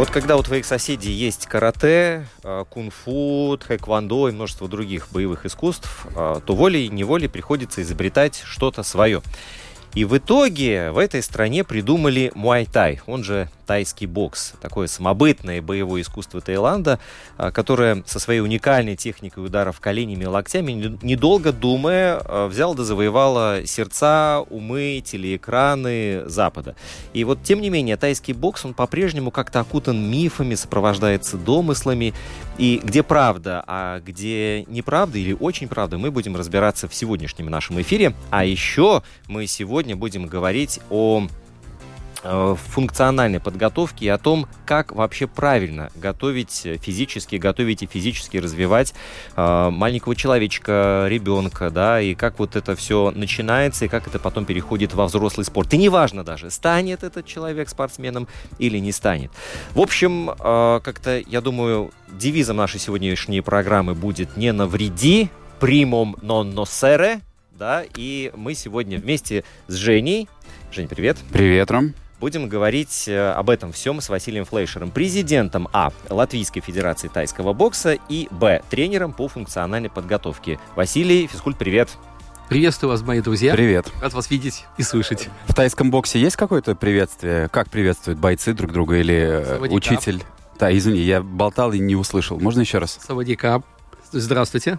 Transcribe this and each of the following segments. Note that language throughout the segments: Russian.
Вот когда у твоих соседей есть карате, э, кунг-фу, тхэквондо и множество других боевых искусств, э, то волей-неволей приходится изобретать что-то свое. И в итоге в этой стране придумали муай-тай, он же тайский бокс. Такое самобытное боевое искусство Таиланда, а, которое со своей уникальной техникой ударов коленями и локтями, не- недолго думая, а, взял да завоевало сердца, умы, телеэкраны Запада. И вот, тем не менее, тайский бокс, он по-прежнему как-то окутан мифами, сопровождается домыслами. И где правда, а где неправда или очень правда, мы будем разбираться в сегодняшнем нашем эфире. А еще мы сегодня будем говорить о функциональной подготовке и о том, как вообще правильно готовить э, физически, готовить и физически развивать э, маленького человечка, ребенка, да, и как вот это все начинается, и как это потом переходит во взрослый спорт. И неважно даже, станет этот человек спортсменом или не станет. В общем, э, как-то, я думаю, девизом нашей сегодняшней программы будет «Не навреди», «Примом non nocere», да, и мы сегодня вместе с Женей, Жень, привет, Привет, Ром. Будем говорить э, об этом всем с Василием Флейшером, президентом А. Латвийской Федерации тайского бокса и Б. тренером по функциональной подготовке. Василий, физкульт, привет. Приветствую вас, мои друзья. Привет. Рад вас видеть и слышать. В тайском боксе есть какое-то приветствие? Как приветствуют бойцы друг друга или э, Савадикап. учитель? Да, извини, я болтал и не услышал. Можно еще раз? Савадика. Здравствуйте.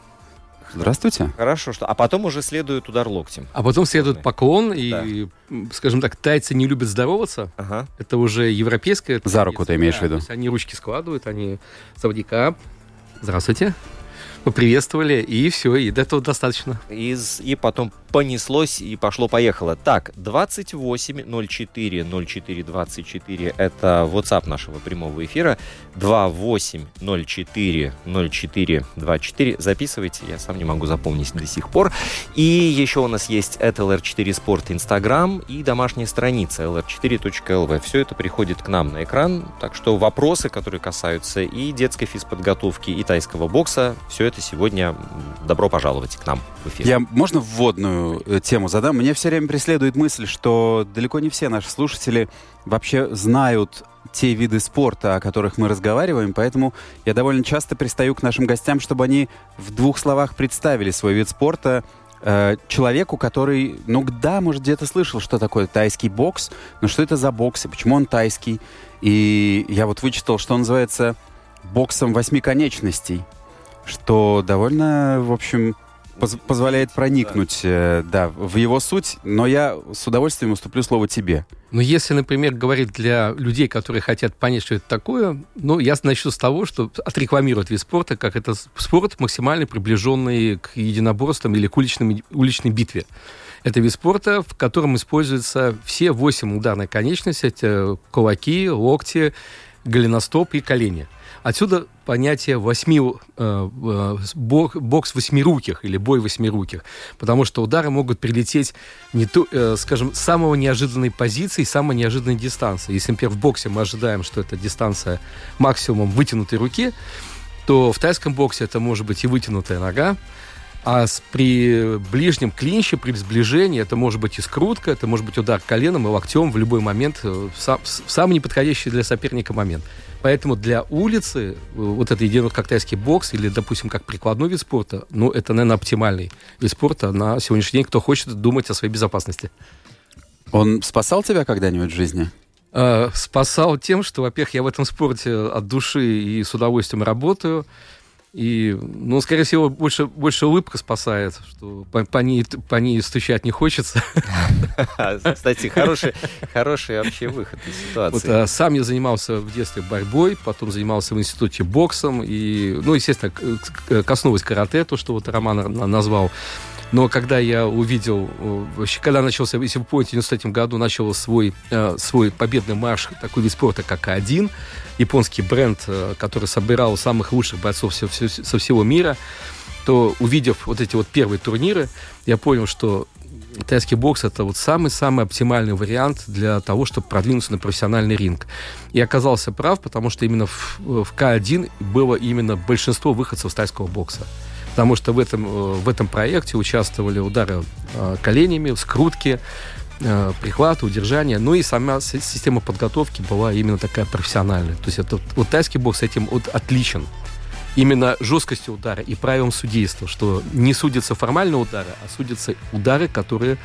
Здравствуйте. Хорошо, что... А потом уже следует удар локтем. А потом следует поклон, и, м, скажем так, тайцы не любят здороваться. Ага. Это уже европейская За руку ты имеешь Да, в виду? то есть они ручки складывают, они Савадика. Здравствйте. Поприветствовали, и все, и до этого достаточно. Из... И потом понеслось и пошло-поехало. Так, 28 04 04 24 это WhatsApp нашего прямого эфира. 28 04 04 24. Записывайте, я сам не могу запомнить до сих пор. И еще у нас есть это LR4 Sport Instagram и домашняя страница lr4.lv. Все это приходит к нам на экран, так что вопросы, которые касаются и детской физподготовки, и тайского бокса, все это сегодня добро пожаловать к нам в эфир. Я, можно вводную э, тему задам? Мне все время преследует мысль, что далеко не все наши слушатели вообще знают те виды спорта, о которых мы разговариваем, поэтому я довольно часто пристаю к нашим гостям, чтобы они в двух словах представили свой вид спорта э, человеку, который, ну да, может, где-то слышал, что такое тайский бокс, но что это за бокс и почему он тайский. И я вот вычитал, что он называется боксом восьми конечностей, что довольно, в общем, поз- позволяет проникнуть э, да, в его суть, но я с удовольствием уступлю слово тебе. Но если, например, говорить для людей, которые хотят понять, что это такое, ну, я начну с того, что отрекламировать вид спорта, как это спорт, максимально приближенный к единоборствам или к уличным, уличной битве. Это вид спорта, в котором используются все восемь ударных конечностей. Это кулаки, локти, голеностоп и колени. Отсюда понятие восьми, э, э, бок- бокс восьмируких или бой восьмируких, потому что удары могут прилететь не то, э, скажем, с самого неожиданной позиции, самой неожиданной дистанции. Если, например, в боксе мы ожидаем, что это дистанция максимум вытянутой руки, то в тайском боксе это может быть и вытянутая нога, а с, при ближнем клинче, при сближении, это может быть и скрутка, это может быть удар коленом и локтем в любой момент, э, в, сам- в самый неподходящий для соперника момент. Поэтому для улицы э, вот это единый как тайский бокс или, допустим, как прикладной вид спорта, ну, это, наверное, оптимальный вид спорта на сегодняшний день, кто хочет думать о своей безопасности. Он спасал тебя когда-нибудь в жизни? Э, спасал тем, что, во-первых, я в этом спорте от души и с удовольствием работаю. И, ну, скорее всего, больше, больше улыбка спасает, что по, по, ней, по ней стучать не хочется. Кстати, хороший, хороший вообще выход из ситуации. Вот, а, сам я занимался в детстве борьбой, потом занимался в институте боксом, и, ну, естественно, коснулось карате, то, что вот Роман назвал. Но когда я увидел, э, вообще, когда начался, если вы помните, в 93 году начал свой, э, свой победный марш, такой вид спорта, как А1, японский бренд, э, который собирал самых лучших бойцов со, со всего мира, то увидев вот эти вот первые турниры, я понял, что тайский бокс это вот самый-самый оптимальный вариант для того, чтобы продвинуться на профессиональный ринг. И оказался прав, потому что именно в, в К1 было именно большинство выходцев тайского бокса потому что в этом, э, в этом проекте участвовали удары э, коленями, скрутки, э, прихваты, удержания. Ну и сама система подготовки была именно такая профессиональная. То есть это, вот тайский бокс этим вот отличен. Именно жесткостью удара и правилом судейства, что не судятся формальные удары, а судятся удары, которые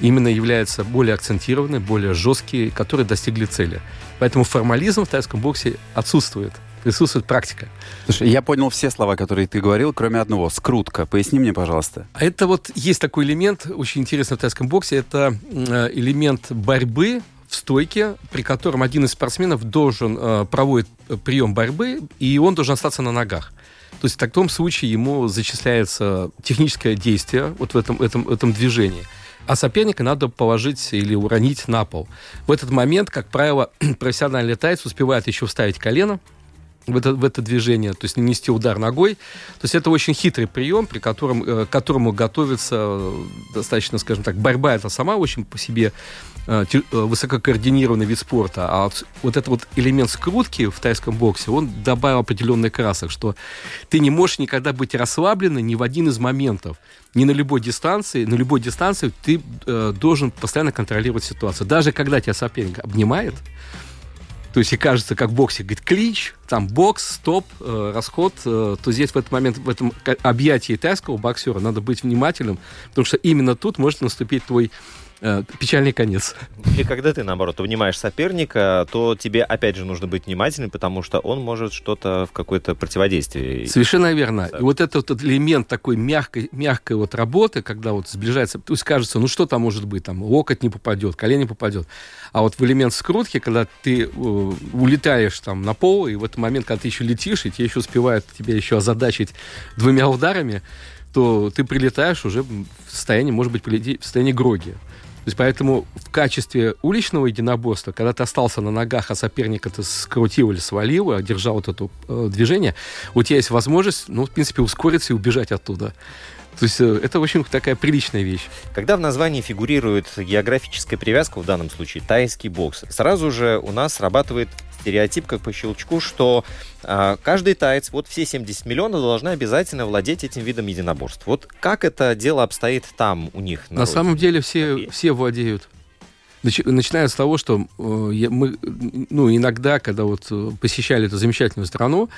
именно являются более акцентированные, более жесткие, которые достигли цели. Поэтому формализм в тайском боксе отсутствует присутствует практика. Слушай, я понял все слова, которые ты говорил, кроме одного. Скрутка. Поясни мне, пожалуйста. А это вот есть такой элемент, очень интересный в тайском боксе. Это э, элемент борьбы в стойке, при котором один из спортсменов должен э, проводит прием борьбы, и он должен остаться на ногах. То есть в таком случае ему зачисляется техническое действие вот в этом, этом, этом движении а соперника надо положить или уронить на пол. В этот момент, как правило, профессиональный тайц успевает еще вставить колено, в это, в это движение, то есть нанести удар ногой. То есть это очень хитрый прием, при котором, э, к которому готовится э, достаточно, скажем так, борьба это сама очень по себе э, высококоординированный вид спорта, а вот этот вот элемент скрутки в тайском боксе, он добавил определенный красок, что ты не можешь никогда быть расслабленным ни в один из моментов. Ни на любой дистанции, на любой дистанции ты э, должен постоянно контролировать ситуацию. Даже когда тебя соперник обнимает, то есть и кажется, как боксе, говорит, клич, там бокс, стоп, э, расход, э, то здесь в этот момент, в этом объятии тайского боксера надо быть внимательным, потому что именно тут может наступить твой печальный конец. И когда ты, наоборот, обнимаешь соперника, то тебе, опять же, нужно быть внимательным, потому что он может что-то в какое-то противодействие. Совершенно верно. И вот этот вот элемент такой мягкой, мягкой вот работы, когда вот сближается, то есть кажется, ну что там может быть, там локоть не попадет, колени попадет. А вот в элемент скрутки, когда ты э, улетаешь там на пол, и в этот момент, когда ты еще летишь, и тебе еще успевают тебя еще озадачить двумя ударами, то ты прилетаешь уже в состоянии, может быть, в состоянии гроги. То есть поэтому в качестве уличного единоборства, когда ты остался на ногах, а соперника ты скрутил или свалил, а держал вот это э, движение, у тебя есть возможность, ну, в принципе, ускориться и убежать оттуда. То есть э, это, в общем, такая приличная вещь. Когда в названии фигурирует географическая привязка, в данном случае тайский бокс, сразу же у нас срабатывает стереотип, как по щелчку, что э, каждый таец, вот все 70 миллионов, должны обязательно владеть этим видом единоборств. Вот как это дело обстоит там у них? На, на самом деле все, все владеют. Начиная с того, что э, мы ну, иногда, когда вот э, посещали эту замечательную страну,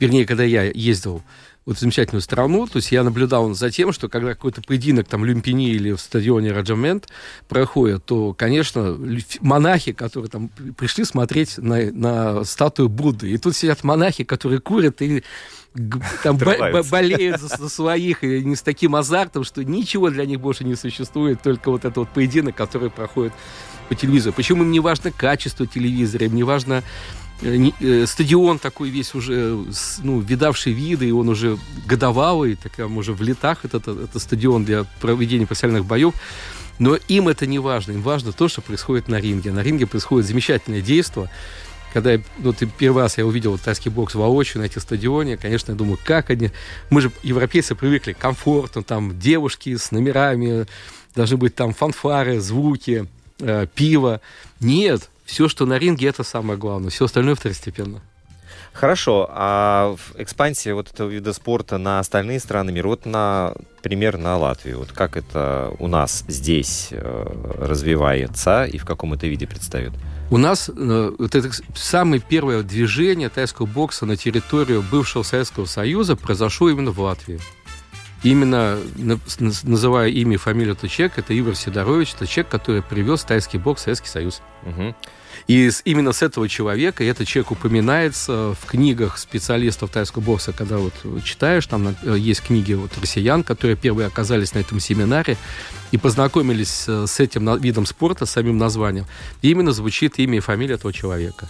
вернее, когда я ездил вот замечательную страну. То есть я наблюдал за тем, что когда какой-то поединок там в Люмпини или в стадионе Раджамент проходит, то, конечно, монахи, которые там пришли смотреть на, на статую Будды, и тут сидят монахи, которые курят и там болеют за, за своих, и не с таким азартом, что ничего для них больше не существует, только вот этот вот поединок, который проходит по телевизору. Почему им не важно качество телевизора, им не важно стадион такой весь уже, ну, видавший виды, и он уже годовалый, так уже в летах этот, это стадион для проведения профессиональных боев. Но им это не важно. Им важно то, что происходит на ринге. На ринге происходит замечательное действие. Когда я, ну, ты, первый раз я увидел вот, тайский бокс воочию на этих стадионе, конечно, я думаю, как они... Мы же, европейцы, привыкли к комфорту, там, девушки с номерами, должны быть там фанфары, звуки, э, пиво. Нет, все, что на ринге, это самое главное. Все остальное второстепенно. Хорошо, а в экспансии вот этого вида спорта на остальные страны мира, вот на пример на Латвию, вот как это у нас здесь э, развивается и в каком это виде предстает? У нас э, вот это самое первое движение тайского бокса на территорию бывшего Советского Союза произошло именно в Латвии. Именно на- называя имя и фамилию этого человека, это Игорь Сидорович, это человек, который привез тайский бокс в Советский Союз. Мгм. И с- именно с этого человека, и этот человек упоминается в книгах специалистов тайского бокса, когда вот читаешь, там э, есть книги вот россиян, которые первые оказались на этом семинаре и познакомились с этим видом спорта, с самим названием. И именно звучит имя и фамилия этого человека.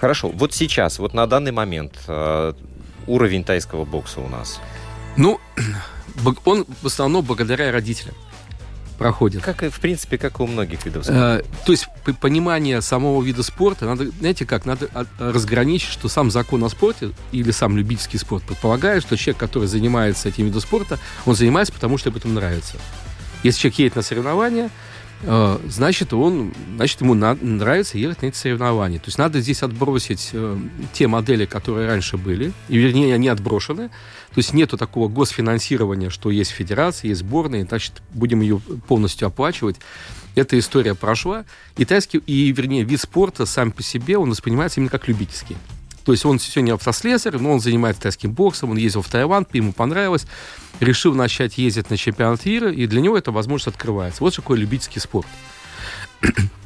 Хорошо, вот сейчас, вот на данный момент э, уровень тайского бокса у нас. Ну, он в основном благодаря родителям проходит. Как и, в принципе, как и у многих видов спорта. Э, то есть понимание самого вида спорта, надо, знаете как, надо разграничить, что сам закон о спорте или сам любительский спорт предполагает, что человек, который занимается этим видом спорта, он занимается, потому что ему это нравится. Если человек едет на соревнования, значит, он, значит, ему нравится ехать на эти соревнования. То есть надо здесь отбросить э, те модели, которые раньше были, и, вернее, они отброшены. То есть нету такого госфинансирования, что есть федерация, есть сборная, значит, будем ее полностью оплачивать. Эта история прошла. И тайский, и, вернее, вид спорта сам по себе, он воспринимается именно как любительский. То есть он сегодня автослесарь, но он занимается тайским боксом, он ездил в Таиланд, ему понравилось, решил начать ездить на чемпионат мира, и для него эта возможность открывается. Вот такой любительский спорт.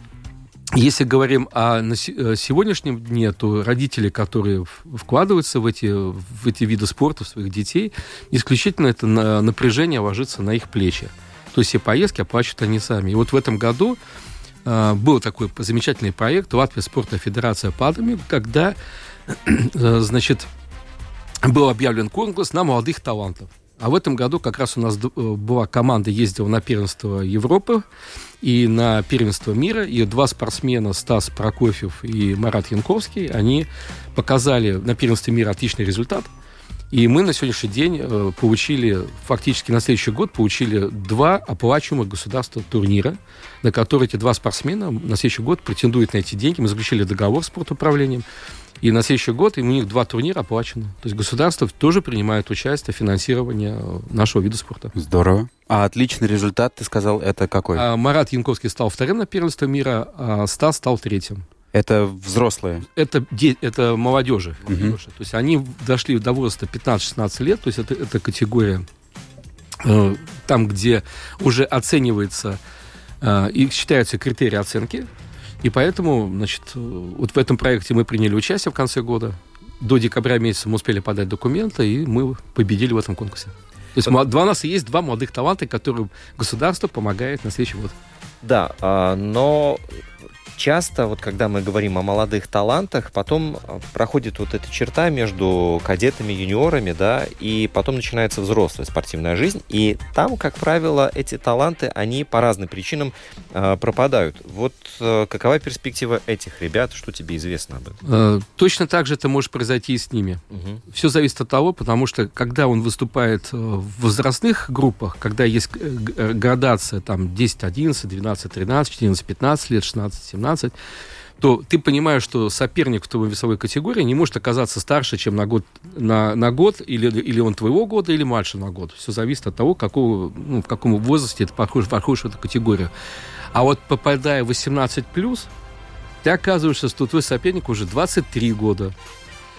Если говорим о э, сегодняшнем дне, то родители, которые вкладываются в эти, в эти виды спорта, в своих детей, исключительно это на- напряжение ложится на их плечи. То есть все поездки оплачивают они сами. И вот в этом году э, был такой замечательный проект Латвия спортная федерация падами, когда, значит, был объявлен конкурс на молодых талантов. А в этом году как раз у нас э, была команда, ездила на первенство Европы и на первенство мира, и два спортсмена, Стас Прокофьев и Марат Янковский, они показали на первенстве мира отличный результат. И мы на сегодняшний день э, получили, фактически на следующий год получили два оплачиваемых государства турнира, на которые эти два спортсмена на следующий год претендуют на эти деньги. Мы заключили договор с спортуправлением. И на следующий год им у них два турнира оплачены. То есть государство тоже принимает участие в финансировании э, нашего вида спорта. Здорово. А отличный результат, ты сказал, это какой? А Марат Янковский стал вторым на первенство мира, а Стас стал третьим. Это взрослые. Это, де- это молодежи. Молодежи. То есть они дошли до возраста 15-16 лет, то есть это, это категория э, там, где уже оценивается э, и считаются критерии оценки. И поэтому, значит, вот в этом проекте мы приняли участие в конце года. До декабря месяца мы успели подать документы, и мы победили в этом конкурсе. То есть два, у нас есть два молодых таланта, которым государство помогает на следующий год. Да, а, но часто, вот когда мы говорим о молодых талантах, потом а, проходит вот эта черта между кадетами, юниорами, да, и потом начинается взрослая спортивная жизнь, и там, как правило, эти таланты, они по разным причинам а, пропадают. Вот а, какова перспектива этих ребят, что тебе известно об этом? Э, точно так же это может произойти и с ними. Мгм. Все зависит от того, потому что когда он выступает э, в возрастных группах, когда есть э, э, градация там 10, 11, 12, 13, 14, 15 лет, 16, 17, то ты понимаешь, что соперник в твоей весовой категории не может оказаться старше, чем на год, на, на год или, или он твоего года, или младше на год. Все зависит от того, какого, ну, в каком возрасте ты подходишь, подходишь в эту категорию. А вот попадая в 18+, ты оказываешься, что твой соперник уже 23 года.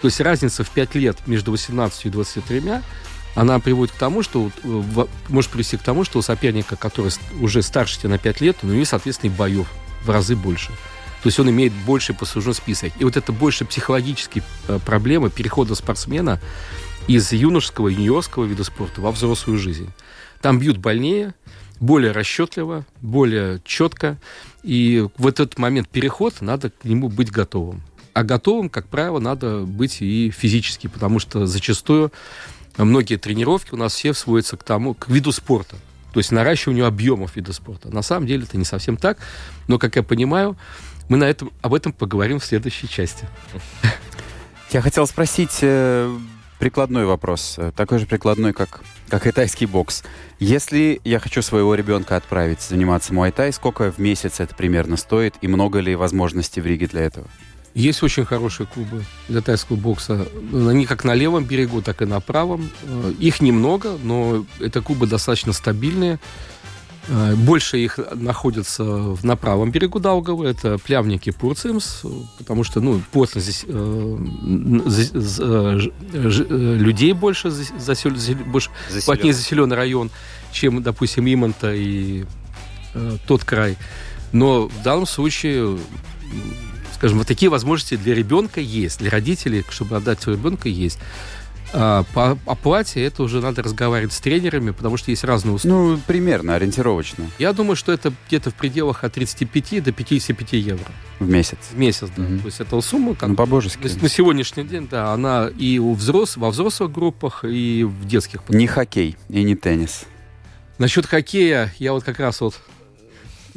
То есть разница в 5 лет между 18 и 23, она приводит к тому, что э, может привести к тому, что у соперника, который уже старше тебя на 5 лет, у него соответственно, и боев в разы больше. То есть он имеет больший послужной список. И вот это больше психологические э, проблемы перехода спортсмена из юношеского, юниорского вида спорта во взрослую жизнь. Там бьют больнее, более расчетливо, более четко. И в этот момент переход надо к нему быть готовым. А готовым, как правило, надо быть и физически, потому что зачастую многие тренировки у нас все сводятся к тому, к виду спорта. То есть наращиванию объемов вида спорта. На самом деле это не совсем так, но, как я понимаю, мы на этом, об этом поговорим в следующей части. Я хотел спросить э, прикладной вопрос, э, такой же прикладной, как, как и тайский бокс. Если я хочу своего ребенка отправить заниматься муай-тай, сколько в месяц это примерно стоит и много ли возможностей в Риге для этого? Есть очень хорошие клубы для тайского бокса. Они как на левом берегу, так и на правом. Э, Их немного, но это клубы достаточно стабильные. Э, больше их находится на правом берегу Даугава. Это плявники Пурцимс, потому что, ну, плотно здесь э, э, э, людей больше, засел, больше Заселен. плотнее заселенный район, чем, допустим, Имонта и э, тот край. Но в данном случае скажем, вот такие возможности для ребенка есть, для родителей, чтобы отдать своего ребенка, есть. А, по оплате это уже надо разговаривать с тренерами, потому что есть разные условия. Ну, примерно, ориентировочно. Я думаю, что это где-то в пределах от 35 до 55 евро. В месяц? В месяц, да. Угу. То есть эта сумма... Как, ну, по-божески. На сегодняшний день, да, она и у взрос, во взрослых группах, и в детских. Не хоккей и не теннис. Насчет хоккея я вот как раз вот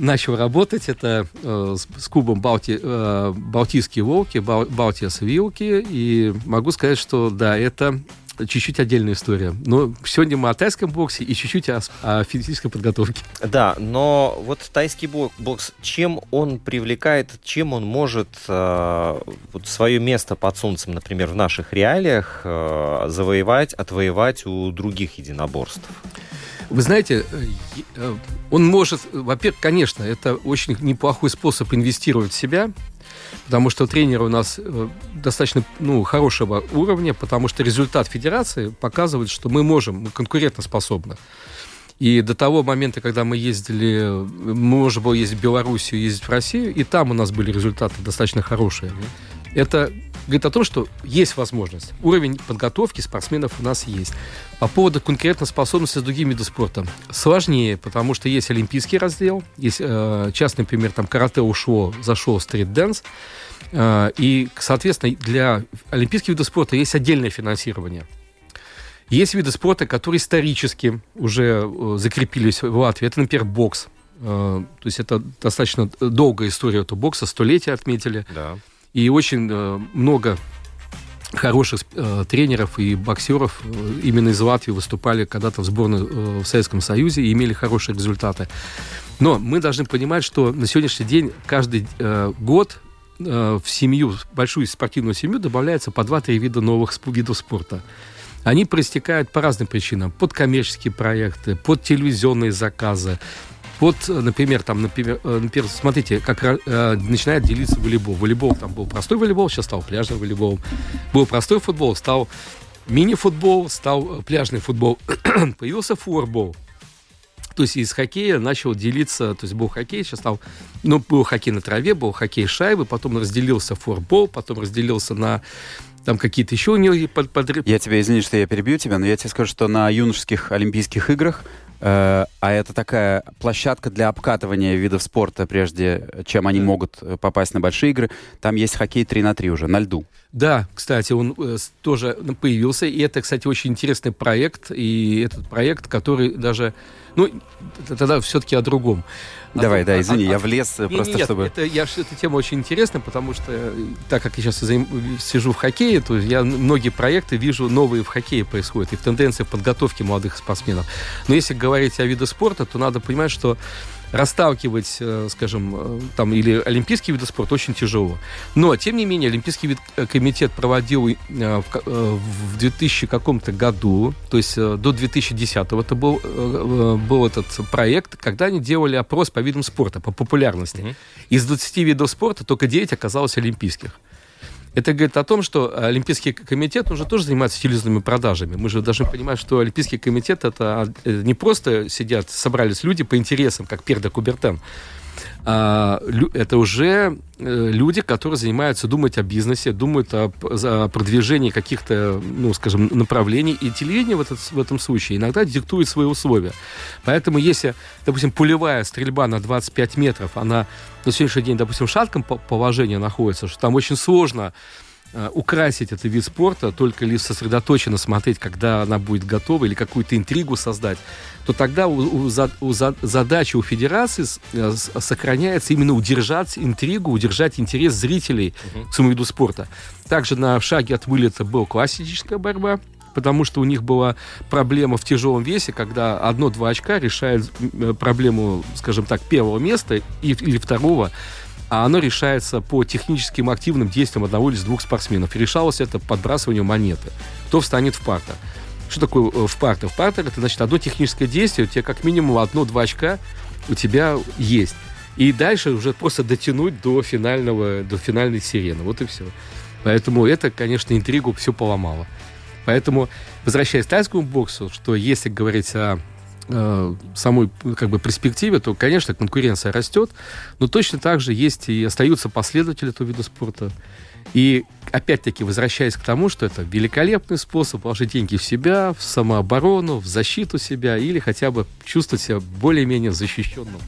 начал работать. Это э, с, с клубом Балти, э, Балтийские волки, Бал, Балтиас Вилки. И могу сказать, что да, это чуть-чуть отдельная история. Но сегодня мы о тайском боксе и чуть-чуть о, о физической подготовке. Да, но вот тайский бокс, чем он привлекает, чем он может э, вот свое место под солнцем, например, в наших реалиях э, завоевать, отвоевать у других единоборств? Вы знаете, э, э, он может, во-первых, конечно, это очень неплохой способ инвестировать в себя, потому что тренеры у нас э, достаточно ну, хорошего уровня, потому что результат федерации показывает, что мы можем, мы конкурентоспособны. И до того момента, когда мы ездили, можно было ездить в Белоруссию, ездить в Россию, и там у нас были результаты достаточно хорошие. Это говорит о том, что есть возможность. Уровень подготовки спортсменов у нас есть. По поводу конкретной способности с другими видами спорта сложнее, потому что есть олимпийский раздел, есть э, частный пример, там карате ушло, зашел стрит-дэнс, э, и, соответственно, для олимпийских видов спорта есть отдельное финансирование. Есть виды спорта, которые исторически уже э, закрепились в Латвии. Это, например, бокс. Э, то есть это достаточно долгая история этого бокса, столетия отметили. Да. И очень э, много хороших э, тренеров и боксеров э, именно из Латвии выступали когда-то в сборной в Советском Союзе и имели хорошие результаты. Но мы должны понимать, что на сегодняшний день каждый год в семью, большую спортивную семью добавляется по 2-3 вида новых видов спорта. Они проистекают по разным причинам. Под коммерческие проекты, под телевизионные заказы, вот, например, там, например, э, например смотрите, как э, начинает делиться волейбол. Волейбол там был простой волейбол, сейчас стал пляжным волейболом. Был простой футбол, стал мини-футбол, стал пляжный футбол. Появился флорбол. То есть из хоккея начал делиться, то есть был хоккей, сейчас стал, ну, был хоккей на траве, был хоккей шайбы, потом разделился форбол, потом разделился на там какие-то еще у него под, под... Я тебя извини, что я перебью тебя, но я тебе скажу, что на юношеских Олимпийских играх Э, а это такая площадка для обкатывания видов спорта, прежде чем они могут э, попасть на большие игры. Там есть хоккей 3 на 3 уже, на льду. Да, кстати, он э, тоже появился. И это, кстати, очень интересный проект. И этот проект, который даже... Ну, тогда все-таки о другом. Давай, да, извини, а, я влез не, просто нет, чтобы... Это, я, эта тема очень интересна, потому что, так как я сейчас заим, сижу в хоккее, то я многие проекты вижу новые в хоккее происходят, и в тенденции подготовки молодых спортсменов. Но если говорить о виде спорта, то надо понимать, что расталкивать, э, скажем, э, там, или олимпийский вид спорта очень тяжело. Но, тем не менее, Олимпийский вид э, комитет проводил в 2000 каком-то году, то есть до 2010 это был, был этот проект, когда они делали опрос по видам спорта, по популярности. Из 20 видов спорта только 9 оказалось олимпийских. Это говорит о том, что Олимпийский комитет уже тоже занимается телевизионными продажами. Мы же должны понимать, что Олимпийский комитет это не просто сидят, собрались люди по интересам, как Перда Кубертен, это уже э, люди, которые занимаются, думают о бизнесе, думают о, о продвижении каких-то, ну, скажем, направлений. И телевидение в, этот, в этом случае иногда диктует свои условия. Поэтому если, допустим, пулевая стрельба на 25 метров, она на сегодняшний день, допустим, в шатком положении находится, что там очень сложно украсить этот вид спорта, только лишь сосредоточенно смотреть, когда она будет готова, или какую-то интригу создать, то тогда у, у, у задача у федерации э, сохраняется именно удержать интригу, удержать интерес зрителей к своему виду спорта. Также на шаге от вылета была классическая борьба, потому что у них была проблема в тяжелом весе, когда одно-два очка решает э, проблему, скажем так, первого места и, или второго а оно решается по техническим активным действиям одного или двух спортсменов. И решалось это подбрасыванием монеты. Кто встанет в парта. Что такое э, в партер? В партер это значит одно техническое действие, у тебя как минимум одно-два очка у тебя есть. И дальше уже просто дотянуть до финального, до финальной сирены. Вот и все. Поэтому это, конечно, интригу все поломало. Поэтому, возвращаясь к тайскому боксу, что если говорить о э, самой как бы перспективе, то, конечно, конкуренция растет, но точно так же есть и остаются последователи этого вида спорта. И опять-таки, возвращаясь к тому, что это великолепный способ вложить деньги в себя, в самооборону, в защиту себя или хотя бы чувствовать себя более-менее защищенным.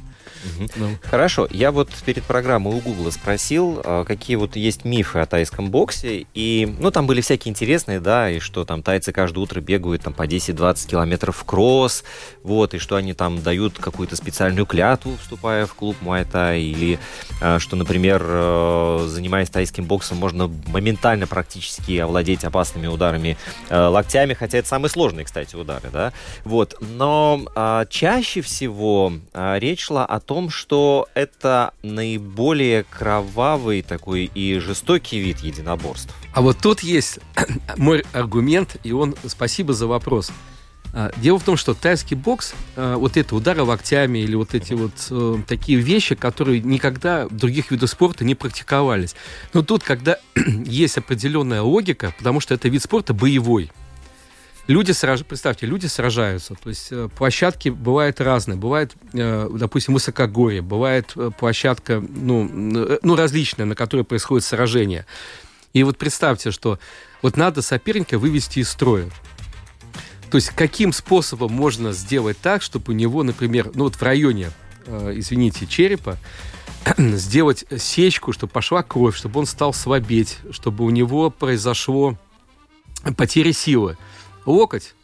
Ну. Хорошо, я вот перед программой у Гугла спросил, а, какие вот есть мифы о тайском боксе, и, ну, там были всякие интересные, да, и что там тайцы каждое утро бегают там по 10-20 километров в кросс, вот, и что они там дают какую-то специальную клятву, вступая в клуб Муайта, или а, что, например, э, занимаясь тайским боксом, можно моментально практически овладеть опасными ударами э, локтями, хотя это самые сложные, кстати, удары, да, вот, но а, чаще всего речь шла о том, том, что это наиболее кровавый такой и жестокий вид единоборств. А вот тут есть мой аргумент, и он, спасибо за вопрос. А, дело в том, что тайский бокс, а, вот это удары локтями или вот эти вот э, такие вещи, которые никогда в других видах спорта не практиковались. Но тут, когда есть определенная логика, потому что это вид спорта боевой, люди сражаются, представьте, люди сражаются, то есть э, площадки бывают разные, бывает, э, допустим, высокогорье, бывает э, площадка, ну, ну, различная, на которой происходит сражение. И вот представьте, что вот надо соперника вывести из строя. То есть каким способом можно сделать так, чтобы у него, например, ну вот в районе, извините, черепа, сделать сечку, чтобы пошла кровь, чтобы он стал слабеть, чтобы у него произошло потеря силы локоть,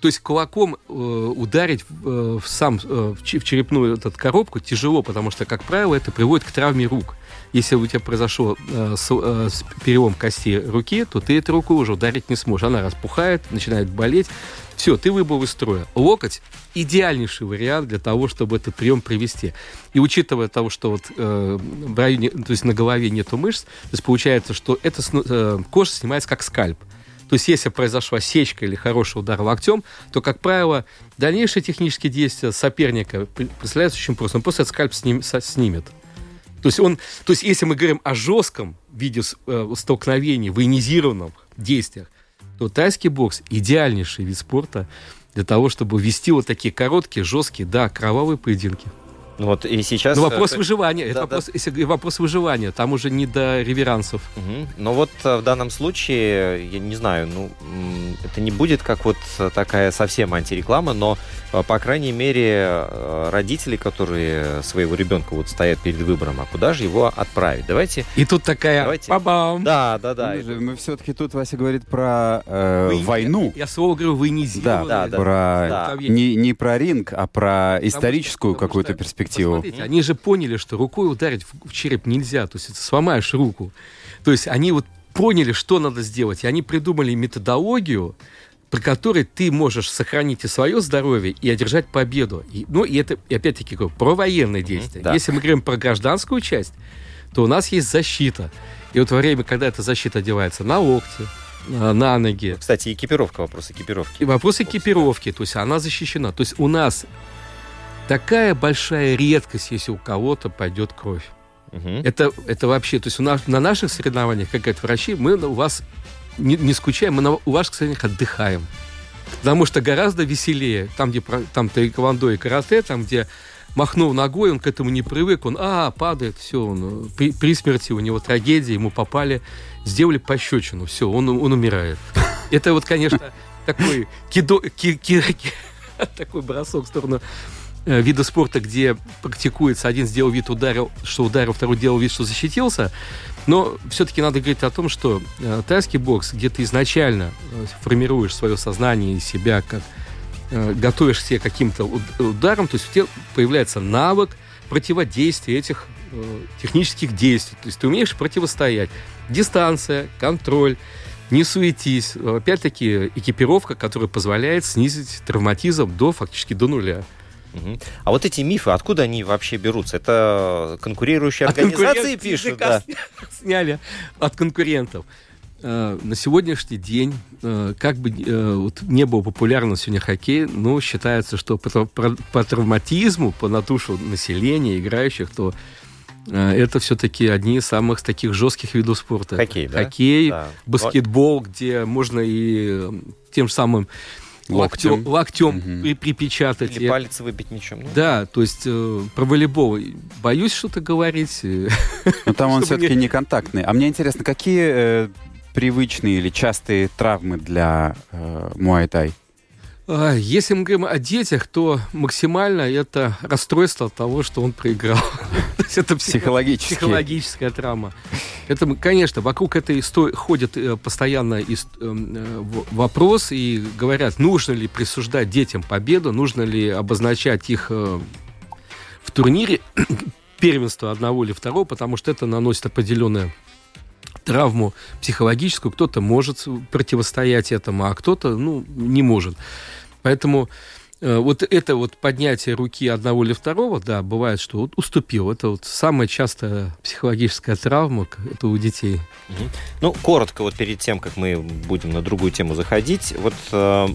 то есть кулаком э, ударить э, в сам э, в черепную этот коробку тяжело, потому что, как правило, это приводит к травме рук. Если у тебя произошел э, с, э, перелом кости руки, то ты эту руку уже ударить не сможешь. Она распухает, начинает болеть. Все, ты выбыл из строя. Локоть – идеальнейший вариант для того, чтобы этот прием привести. И учитывая того, что вот э, в районе, то есть на голове нету мышц, то есть получается, что эта э, кожа снимается как скальп. То есть, если произошла сечка или хороший удар локтем, то, как правило, дальнейшие технические действия соперника представляются очень просто. Он просто этот скальп сним, снимет. То есть, он, то есть, если мы говорим о жестком виде э, столкновений, военизированном действиях, то тайский бокс идеальнейший вид спорта для того, чтобы вести вот такие короткие, жесткие, да, кровавые поединки. Ну вот и сейчас... Ну, вопрос э, выживания. Да, это вопрос, да. Если вопрос выживания. Там уже не до реверансов. Угу. Но вот э, в данном случае, я не знаю, ну, это не будет как вот такая совсем антиреклама, но по крайней мере, родители, которые своего ребенка вот стоят перед выбором, а куда же его отправить? Давайте... И тут такая... Давайте... Ба-бам! Да, да, да. Мы, мы все-таки тут, Вася говорит про э, Вы... войну. Я, я слово говорю военизировали. Да, да, да. Про... Да. Не, не про ринг, а про потому историческую какую-то перспективу. Посмотрите, они же поняли, что рукой ударить в череп нельзя, то есть сломаешь руку. То есть они вот поняли, что надо сделать, и они придумали методологию, при которой ты можешь сохранить и свое здоровье, и одержать победу. И, ну, и это, и опять-таки, про военные действия. Mm-hmm, да. Если мы говорим про гражданскую часть, то у нас есть защита. И вот во время, когда эта защита одевается на локти, на ноги. Кстати, экипировка, вопрос экипировки. И вопрос экипировки, то есть она защищена. То есть у нас такая большая редкость, если у кого-то пойдет кровь. Угу. Это, это вообще, то есть у нас, на наших соревнованиях, как говорят врачи, мы у вас не, не скучаем, мы на, у вас, кстати, отдыхаем. Потому что гораздо веселее, там, где там тайквондо и карате, там, где махнул ногой, он к этому не привык, он, а, падает, все, он, при, при смерти у него трагедия, ему попали, сделали пощечину, все, он, он умирает. Это вот, конечно, такой кидо, ки, ки, ки, такой бросок в сторону э, вида спорта, где практикуется, один сделал вид ударил, что ударил, второй делал вид, что защитился. Но все-таки надо говорить о том, что э, тайский бокс, где ты изначально э, формируешь свое сознание и себя, как э, готовишь себе каким-то ударом, то есть у тебя появляется навык противодействия этих э, технических действий. То есть ты умеешь противостоять. Дистанция, контроль, не суетись. Опять-таки экипировка, которая позволяет снизить травматизм до фактически до нуля. Угу. А вот эти мифы, откуда они вообще берутся? Это конкурирующие от организации пишут? Да. Сняли от конкурентов. э, на сегодняшний день, э, как бы э, вот не было популярно сегодня хоккей, но считается, что по, про- по травматизму, по натушу населения, играющих, то это все-таки одни из самых таких жестких видов спорта. Хоккей, да? Хоккей, Да. баскетбол, где можно и тем же самым Локтем. локтем, Мгм. при- припечатать. Или палец выбить мечом. Ну, Да, то есть э, про волейбол боюсь что-то говорить. Но там он все-таки не- не контактный. А мне интересно, какие э, привычные или частые травмы для э, муай-тай? А, Если мы говорим о детях, то максимально это расстройство от того, что он проиграл. Это психо- Психологические. психологическая травма. Это, конечно, вокруг этой истории ходит э, постоянно э, в- вопрос и говорят, нужно ли присуждать детям победу, нужно ли обозначать их э, в турнире первенство одного или второго, потому что это наносит определенную травму психологическую. Кто-то может противостоять этому, а кто-то ну, не может. Поэтому э, вот это вот поднятие руки одного или второго, да, бывает, что вот уступил. Это вот самая частая психологическая травма, это у детей. Ну, коротко, вот перед тем, как мы будем на другую тему заходить, вот э,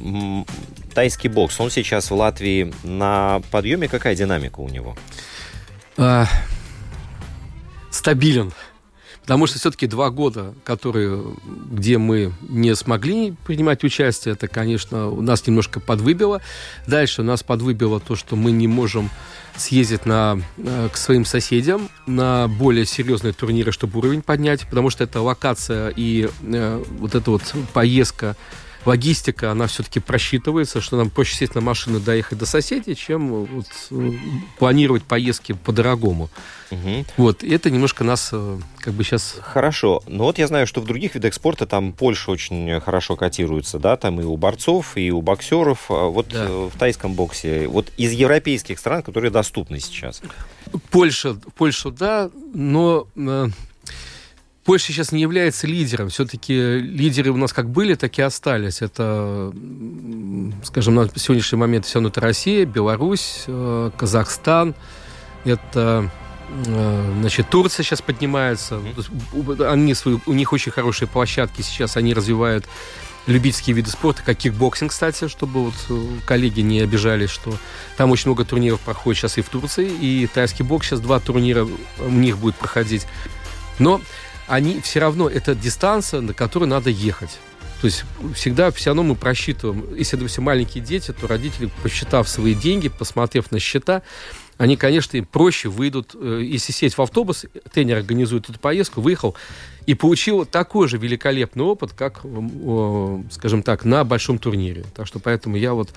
тайский бокс, он сейчас в Латвии на подъеме, какая динамика у него? А, стабилен. Потому что все-таки два года, которые, где мы не смогли принимать участие, это, конечно, у нас немножко подвыбило. Дальше нас подвыбило то, что мы не можем съездить на, э, к своим соседям на более серьезные турниры, чтобы уровень поднять, потому что это локация и э, вот эта вот поездка, логистика, она все-таки просчитывается, что нам проще сесть на машину, доехать до соседей, чем э, вот, э, планировать поездки по-дорогому. Мгм. Вот, и это немножко нас э, как бы сейчас... Хорошо. Но вот я знаю, что в других видах спорта там Польша очень хорошо котируется, да, там и у борцов, и у боксеров. А Вот Да. в тайском боксе, вот из европейских стран, которые доступны сейчас. Польша, Польша, да, но Польша сейчас не является лидером. Все-таки лидеры у нас как были, так и остались. Это, скажем, на сегодняшний момент все это Россия, Беларусь, э, Казахстан. Это э, Значит, Турция сейчас поднимается. Они свои, у них очень хорошие площадки сейчас. Они развивают любительские виды спорта, как кикбоксинг, кстати, чтобы вот э, коллеги не обижались, что там очень много турниров проходит сейчас и в Турции, и тайский бокс сейчас два турнира у них будет проходить. Но они все равно, это дистанция, на которую надо ехать. То есть всегда все равно мы просчитываем. Если, допустим, маленькие дети, то родители, посчитав свои деньги, посмотрев на счета, они, конечно, им проще выйдут, э, если сесть в автобус, тренер организует эту поездку, выехал и получил такой же великолепный опыт, как, скажем так, на большом турнире. Так что поэтому я вот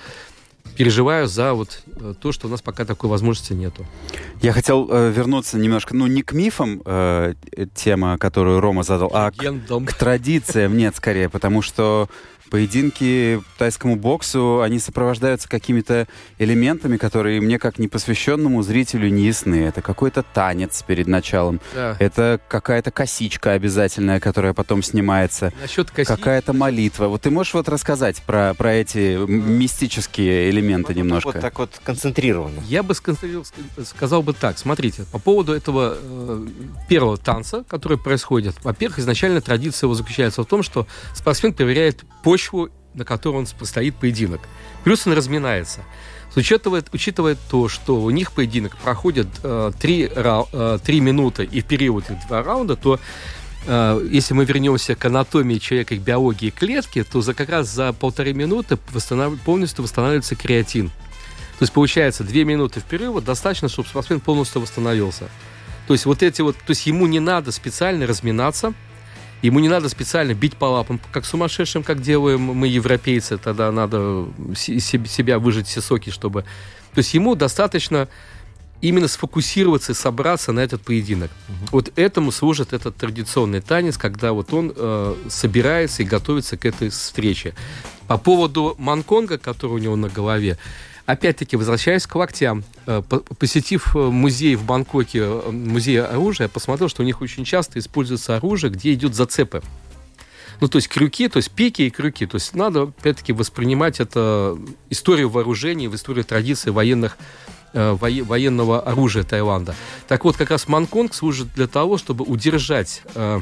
переживаю за вот э, то, что у нас пока такой возможности нету. Я хотел э, вернуться немножко, ну, не к мифам, э, тема, которую Рома задал, а к, к традициям нет, скорее, потому что поединки тайскому боксу, они сопровождаются какими-то элементами, которые мне, как непосвященному зрителю, не ясны. Это какой-то танец перед началом, Да. это какая-то косичка обязательная, которая потом снимается, Насчет коси... какая-то молитва. Вот ты можешь вот рассказать про, про эти м- мистические элементы немножко? Вот так вот концентрированно. Я бы сконцентрировал- сказал бы так. Смотрите, по поводу этого э, первого танца, который происходит. Во-первых, изначально традиция его заключается в том, что спортсмен проверяет почву, на которой он стоит поединок. Плюс он разминается. Учитывая, учитывая то, что у них поединок проходит э, три, рау- э, три минуты и в период их два раунда, то э, если мы вернемся к анатомии человека, к биологии клетки, то за как раз за полторы минуты восстанов- полностью восстанавливается креатин. То есть получается две минуты в перерыва достаточно, чтобы спортсмен полностью восстановился. То есть вот эти вот, то есть ему не надо специально разминаться, ему не надо специально бить по лапам, как сумасшедшим, как делаем мы, европейцы, тогда надо се- се- себя выжать все соки, чтобы... То есть ему достаточно именно сфокусироваться и собраться на этот поединок. Вот этому служит этот традиционный танец, когда вот он э, собирается и готовится к этой встрече. По поводу манконга, который у него на голове, опять-таки, возвращаясь к локтям, э, по- посетив э, музей в Бангкоке, э, музей оружия, посмотрел, что у них очень часто используется оружие, где идут зацепы. Ну, то есть крюки, то есть пики и крюки. То есть надо, опять-таки, воспринимать это историю вооружений, в историю традиций военных вое- военного оружия Таиланда. Так вот, как раз Манконг служит для того, чтобы удержать э,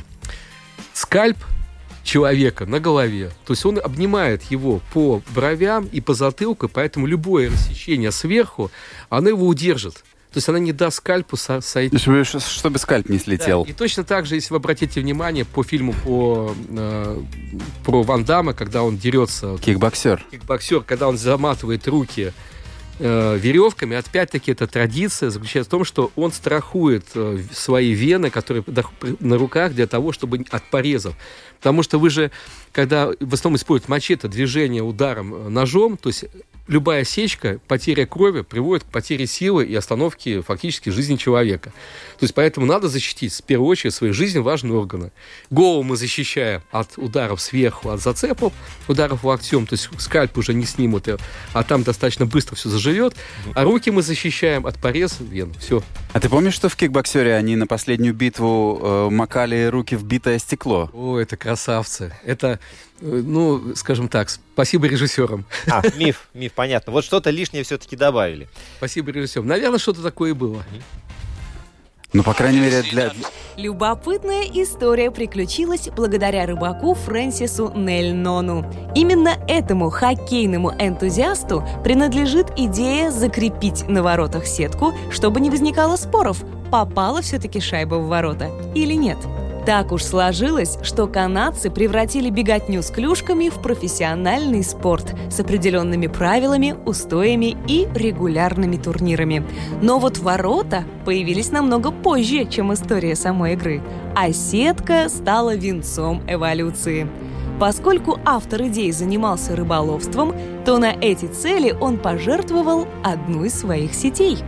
скальп человека на голове. То есть он обнимает его по бровям и по затылку, поэтому любое рассечение сверху, оно его удержит. То есть она не даст скальпу со- сойти. Чтобы, чтобы скальп не слетел. Да, и точно так же, если вы обратите внимание по фильму по, э, про Ван Дамма, когда он дерется, Кикбоксер. кикбоксер, когда он заматывает руки э, веревками, опять-таки эта традиция заключается в том, что он страхует э, свои вены, которые на руках для того, чтобы от порезов. Потому что вы же, когда в основном используют мачете, движение ударом э, ножом, то есть любая сечка, потеря крови приводит к потере силы и остановке фактически жизни человека. То есть поэтому надо защитить в первую очередь свои жизненно важные органы. Голову мы защищаем от ударов сверху, от зацепов, ударов локтем, то есть скальп уже не снимут, э, а там достаточно быстро все заживет. А руки мы защищаем от пореза вен. Все. А ты помнишь, что в кикбоксере они на последнюю битву э, макали руки в битое стекло? О, это красавцы. Это, э, ну, скажем так, спасибо режиссерам. А, миф, миф, понятно. Вот что-то лишнее все-таки добавили. Спасибо режиссерам. Наверное, что-то такое и было. Ну, по крайней мере, для... Любопытная история приключилась благодаря рыбаку Фрэнсису Нельнону. Именно этому хоккейному энтузиасту принадлежит идея закрепить на воротах сетку, чтобы не возникало споров, попала все-таки шайба в ворота или нет. Так уж сложилось, что канадцы превратили беготню с клюшками в профессиональный спорт с определенными правилами, устоями и регулярными турнирами. Но вот ворота появились намного позже, чем история самой игры, а сетка стала венцом эволюции. Поскольку автор идей занимался рыболовством, то на эти цели он пожертвовал одну из своих сетей.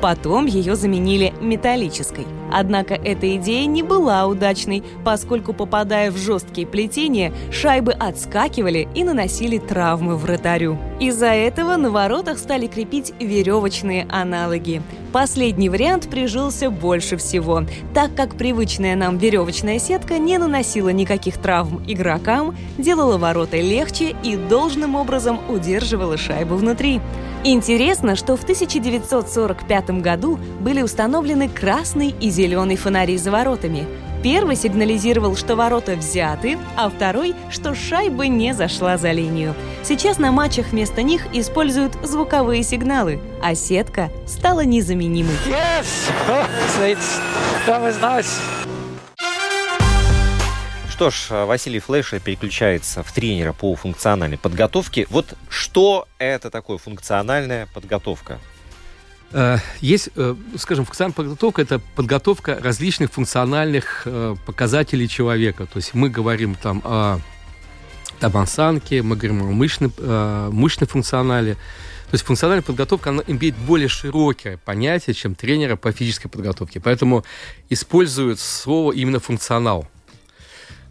Потом ее заменили металлической. Однако эта идея не была удачной, поскольку, попадая в жесткие плетения, шайбы отскакивали и наносили травмы вратарю. Из-за этого на воротах стали крепить веревочные аналоги. Последний вариант прижился больше всего, так как привычная нам веревочная сетка не наносила никаких травм игрокам, делала ворота легче и должным образом удерживала шайбу внутри. Интересно, что в 1945 году были установлены красный и зеленый фонари за воротами. Первый сигнализировал, что ворота взяты, а второй, что шайба не зашла за линию. Сейчас на матчах вместо них используют звуковые сигналы, а сетка стала незаменимой. Yes! Oh, it's, that was nice. Что ж, Василий Флеша переключается в тренера по функциональной подготовке. Вот что это такое функциональная подготовка? Э, Есть, э, скажем, функциональная подготовка – это подготовка различных функциональных э, показателей человека. То есть мы говорим там о там, осанке, мы говорим о мышечной, э, мышечной функционале. То есть функциональная подготовка она имеет более широкое понятие, чем тренера по физической подготовке. Поэтому используют слово именно функционал.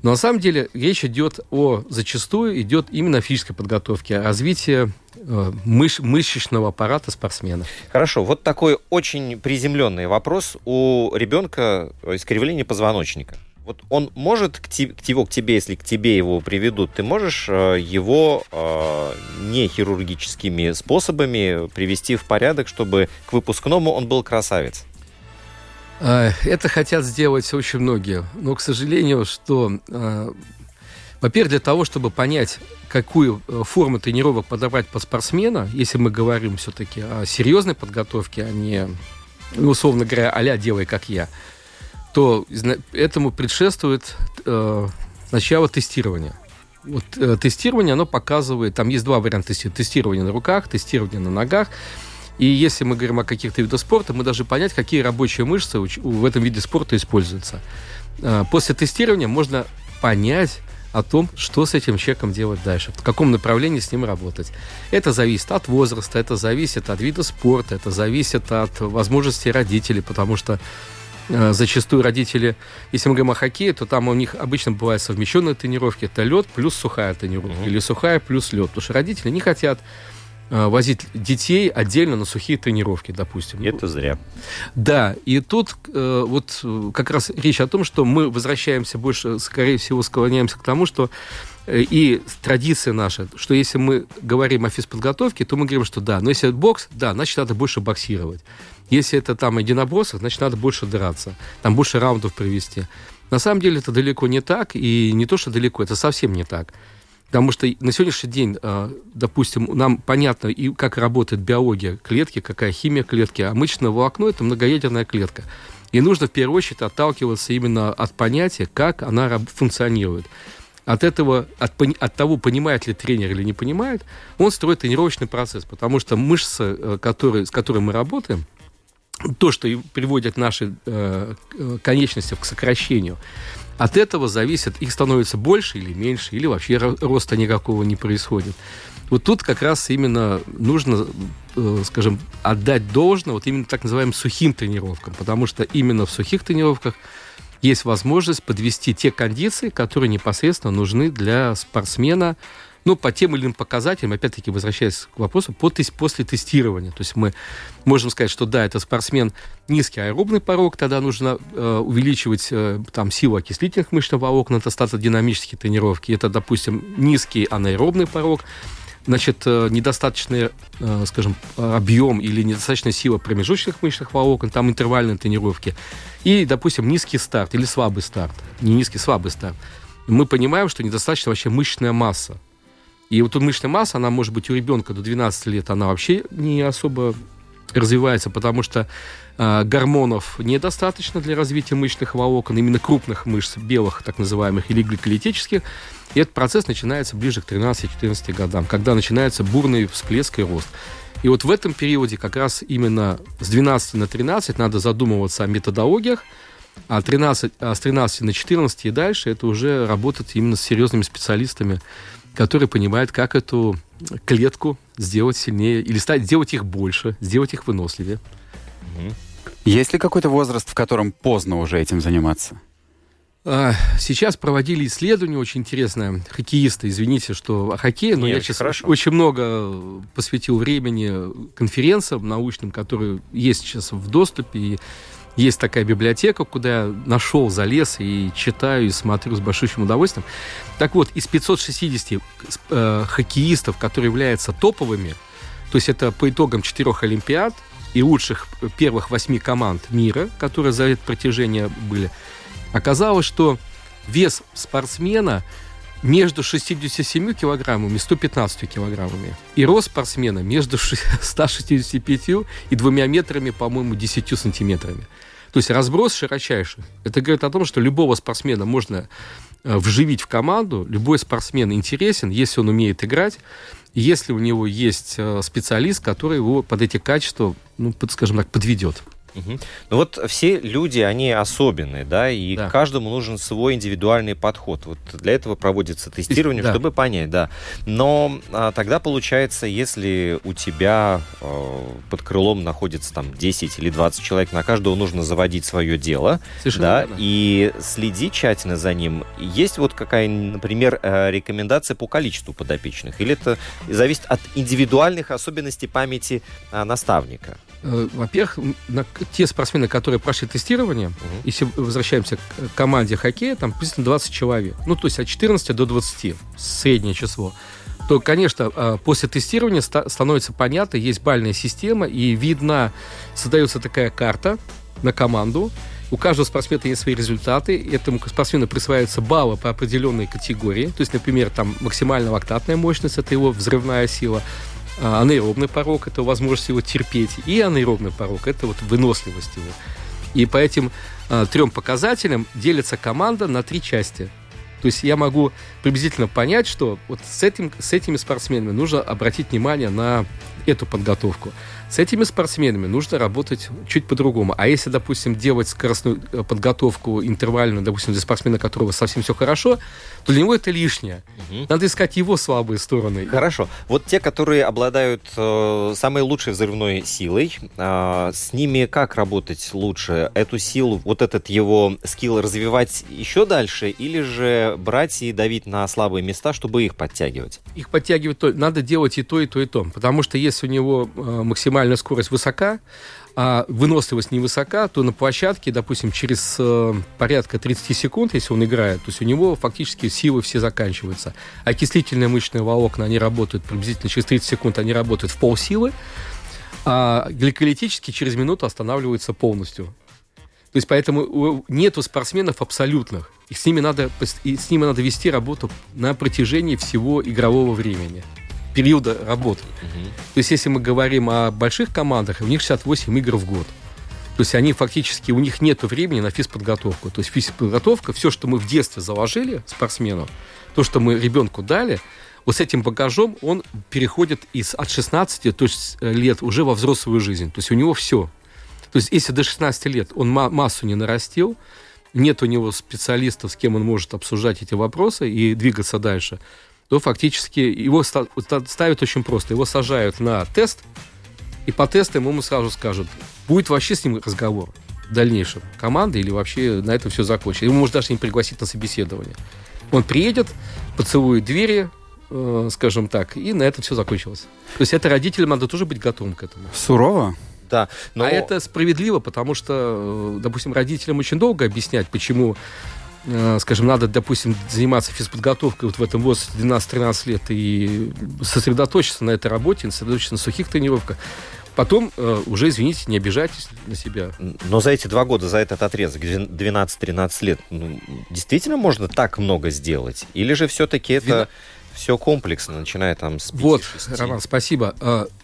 Но на самом деле речь идет о, зачастую идет именно о физической подготовке, о развитии э, мыш- мышечного аппарата спортсмена. Хорошо, вот такой очень приземленный вопрос. У ребенка искривление позвоночника. Вот он может к, те- к его, к тебе, если к тебе его приведут, ты можешь э, его э, не хирургическими способами привести в порядок, чтобы к выпускному он был красавец? Э, Это хотят сделать очень многие. Но, к сожалению, что, э, во-первых, для того, чтобы понять, какую э, форму тренировок подобрать под спортсмена, если мы говорим все-таки о серьезной подготовке, а не, ну, условно говоря, а делай как я, то этому предшествует э, начало тестирования. Вот э, тестирование, оно показывает, там есть два варианта тестирования. На руках, тестирование на ногах. И если мы говорим о каких-то видах спорта, мы должны понять, какие рабочие мышцы в этом виде спорта используются. Э, После тестирования можно понять о том, что с этим человеком делать дальше, в каком направлении с ним работать. Это зависит от возраста, это зависит от вида спорта, это зависит от возможностей родителей, потому что э, зачастую родители, если мы говорим о хоккее, то там у них обычно бывают совмещенные тренировки. Это лед плюс сухая тренировка. Или сухая плюс лед. Потому что родители не хотят возить детей отдельно на сухие тренировки, допустим. Это зря. Да, и тут э, вот э, как раз речь о том, что мы возвращаемся больше, скорее всего, склоняемся к тому, что э, и традиция наша, что если мы говорим о физподготовке, то мы говорим, что да, но если это бокс, да, значит, надо больше боксировать. Если это там единоборство, значит, надо больше драться, там больше раундов провести. На самом деле это далеко не так, и не то, что далеко, это совсем не так. Потому что на сегодняшний день, э, допустим, нам понятно, и как работает биология клетки, какая химия клетки, а мышечное волокно – это многоядерная клетка. И нужно в первую очередь отталкиваться именно от понятия, как она функционирует. От этого, от, от того, понимает ли тренер или не понимает, он строит тренировочный процесс, потому что мышцы, э, которые, с которыми мы работаем, то, что приводит наши э, конечности к сокращению, от этого зависит, их становится больше или меньше, или вообще роста никакого не происходит. Вот тут как раз именно нужно, э, скажем, отдать должное вот именно так называемым сухим тренировкам, потому что именно в сухих тренировках есть возможность подвести те кондиции, которые непосредственно нужны для спортсмена, ну, по тем или иным показателям, опять-таки, возвращаясь к вопросу, по, после тестирования. То есть мы можем сказать, что да, это спортсмен низкий аэробный порог, тогда нужно э, увеличивать э, там силу окислительных мышечных волокон, это статодинамические тренировки. Это, допустим, низкий анаэробный порог, значит, э, недостаточный, э, скажем, объем или недостаточная сила промежуточных мышечных волокон, там интервальные тренировки. И, допустим, низкий старт или слабый старт. Не низкий, слабый старт. Мы понимаем, что недостаточно вообще мышечная масса. И вот мышечная масса, она может быть у ребенка до 12 лет, она вообще не особо развивается, потому что э, гормонов недостаточно для развития мышечных волокон, именно крупных мышц, белых так называемых, или гликолитических. И этот процесс начинается ближе к 13-14 годам, когда начинается бурный всплеск и рост. И вот в этом периоде как раз именно с 12 на 13 надо задумываться о методологиях, а, 13, а с 13 на 14 и дальше это уже работать именно с серьезными специалистами который понимает, как эту клетку сделать сильнее или стать, сделать их больше, сделать их выносливее. Есть ли какой-то возраст, в котором поздно уже этим заниматься? А, сейчас проводили исследование очень интересное. Хоккеисты, извините, что о хоккее, но Нет, я сейчас хорошо. очень много посвятил времени конференциям научным, которые есть сейчас в доступе. И есть такая библиотека, куда я нашел, залез и читаю, и смотрю с большим удовольствием. Так вот, из 560 э, хоккеистов, которые являются топовыми, то есть это по итогам четырех Олимпиад и лучших первых восьми команд мира, которые за это протяжение были, оказалось, что вес спортсмена между 67 килограммами и 115 килограммами. И рост спортсмена между 165 и 2 метрами, по-моему, 10 сантиметрами. То есть разброс широчайший. Это говорит о том, что любого спортсмена можно э, вживить в команду. Любой спортсмен интересен, если он умеет играть, если у него есть э, специалист, который его под эти качества, ну, под, скажем так, подведет. Угу. Ну вот все люди, они особенные, да, и да. каждому нужен свой индивидуальный подход. Вот для этого проводится тестирование, да. чтобы понять, да. Но а, тогда получается, если у тебя а, под крылом находится там 10 или 20 человек, на каждого нужно заводить свое дело, Совершенно да, верно. и следить тщательно за ним. Есть вот какая, например, э, рекомендация по количеству подопечных? Или это зависит от индивидуальных особенностей памяти а, наставника? Э, во-первых, те спортсмены, которые прошли тестирование, угу. если возвращаемся к команде хоккея, там приблизительно 20 человек. Ну, то есть от 14 до 20, среднее число то, конечно, э, после тестирования становится понятно, есть бальная система, и видно, создается такая карта на команду. У каждого спортсмена есть свои результаты. Этому спортсмену присваиваются баллы по определенной категории. То есть, например, там максимальная лактатная мощность, это его взрывная сила а, анаэробный порог – это возможность его терпеть, и анаэробный порог – это вот выносливость его. И по этим а, трем показателям делится команда на три части. То есть я могу приблизительно понять, что вот с, этим, с этими спортсменами нужно обратить внимание на эту подготовку. С этими спортсменами нужно работать чуть по-другому. А если, допустим, делать скоростную э, подготовку интервальную, допустим, для спортсмена, которого совсем все хорошо, то для него это лишнее. Угу. Надо искать его слабые стороны. Хорошо. Вот те, которые обладают э, самой лучшей взрывной силой, э, с ними как работать лучше? Эту силу, вот этот его скилл развивать еще дальше или же брать и давить на слабые места, чтобы их подтягивать? Их подтягивать то, надо делать и то, и то, и то. Потому что если у него э, максимально максимальная скорость высока, а выносливость невысока, то на площадке, допустим, через э, порядка 30 секунд, если он играет, то есть у него фактически силы все заканчиваются. Окислительные мышечные волокна, они работают приблизительно через 30 секунд, они работают в полсилы, а гликолитические через минуту останавливаются полностью. То есть поэтому нету спортсменов абсолютных. И с ними надо, и с ними надо вести работу на протяжении всего игрового времени, периода работы. То есть если мы говорим о больших командах, у них 68 игр в год. То есть они фактически, у них нет времени на физподготовку. То есть физподготовка, все, что мы в детстве заложили спортсмену, то, что мы ребенку дали, вот с этим багажом он переходит из, от 16 то есть, э, лет уже во взрослую жизнь. То есть у него все. То есть если до 16 лет он ма- массу не нарастил, нет у него специалистов, с кем он может обсуждать эти вопросы и двигаться дальше, то фактически его ста- ста- ставят очень просто. Его сажают на тест, и по тестам ему сразу скажут, будет вообще с ним разговор в дальнейшем, команда или вообще на этом все закончится. Его может даже не пригласить на собеседование. Он приедет, поцелует двери, э, скажем так, и на этом все закончилось. То есть это родителям надо тоже быть готовым к этому. Сурово? Да, но А это справедливо, потому что, э, допустим, родителям очень долго объяснять, почему, скажем, надо, допустим, заниматься физподготовкой вот в этом возрасте 12-13 лет и сосредоточиться на этой работе, сосредоточиться на сухих тренировках. Потом э, уже, извините, не обижайтесь на себя. Но за эти два года, за этот отрезок, 12-13 лет, ну, действительно можно так много сделать? Или же все-таки это Двена- все комплексно, начиная там с 5 Вот, Роман, спасибо.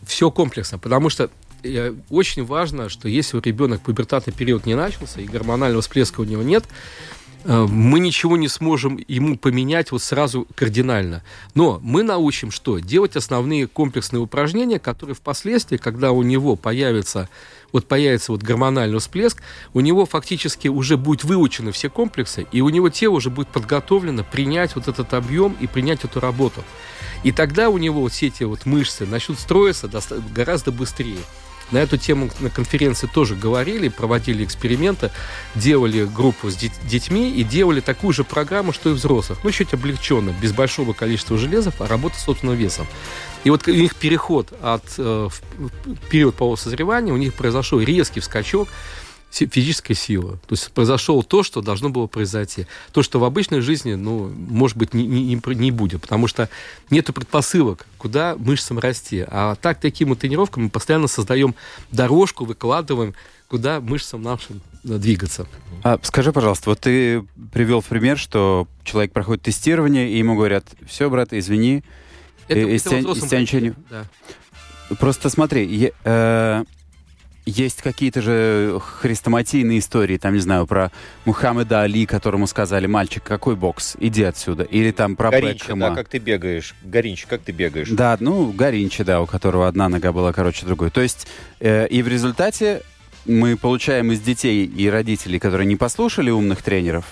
все комплексно, потому что э, очень важно, что если у ребенка пубертатный период не начался и гормонального всплеска у него нет, э, мы ничего не сможем ему поменять вот сразу кардинально. Но мы научим что? Делать основные комплексные упражнения, которые впоследствии, когда у него появится вот появится вот гормональный всплеск, у него фактически уже будет выучены все комплексы, и у него тело уже будет подготовлено принять вот этот объем и принять эту работу. И тогда у него вот все эти вот мышцы начнут строиться гораздо быстрее. На эту тему на конференции тоже говорили, проводили эксперименты, делали группу с дет- детьми и делали такую же программу, что и взрослых. Ну, чуть облегченно, без большого количества железов, а работа с собственным весом. И вот у них переход от э, в- период полового у них произошел резкий скачок си- физической силы. То есть произошло то, что должно было произойти. То, что в обычной жизни, ну, может быть, не, не, не будет, потому что нет предпосылок, куда мышцам расти. А так, такими тренировками мы постоянно создаем дорожку, выкладываем, куда мышцам нашим э, двигаться. А, скажи, пожалуйста, вот ты привел в пример, что человек проходит тестирование, и ему говорят, все, брат, извини, Это, И- и это стя- взрослым и стянчению. Да. Просто смотри, е- э, есть какие-то же хрестоматийные истории, там, не знаю, про Мухаммеда Али, которому сказали, мальчик, какой бокс, иди отсюда. Или там про Горинча, Бекхэма. да, как ты бегаешь. Горинч, как ты бегаешь? Да, ну, Горинчи, да, у которого одна нога была короче другой. То есть, э, и в результате мы получаем из детей и родителей, которые не послушали умных тренеров,